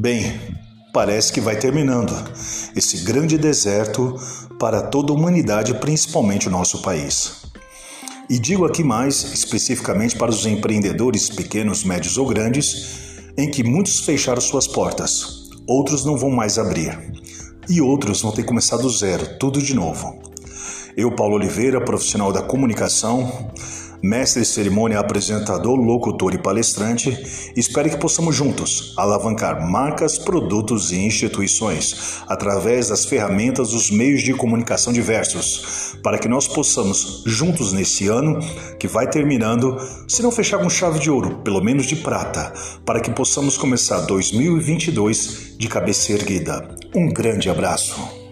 Bem, parece que vai terminando esse grande deserto para toda a humanidade, principalmente o nosso país. E digo aqui mais especificamente para os empreendedores pequenos, médios ou grandes, em que muitos fecharam suas portas, outros não vão mais abrir, e outros vão ter que começar do zero, tudo de novo. Eu, Paulo Oliveira, profissional da comunicação, mestre de cerimônia, apresentador, locutor e palestrante, espero que possamos juntos alavancar marcas, produtos e instituições através das ferramentas dos meios de comunicação diversos, para que nós possamos juntos nesse ano que vai terminando, se não fechar com chave de ouro, pelo menos de prata, para que possamos começar 2022 de cabeça erguida. Um grande abraço.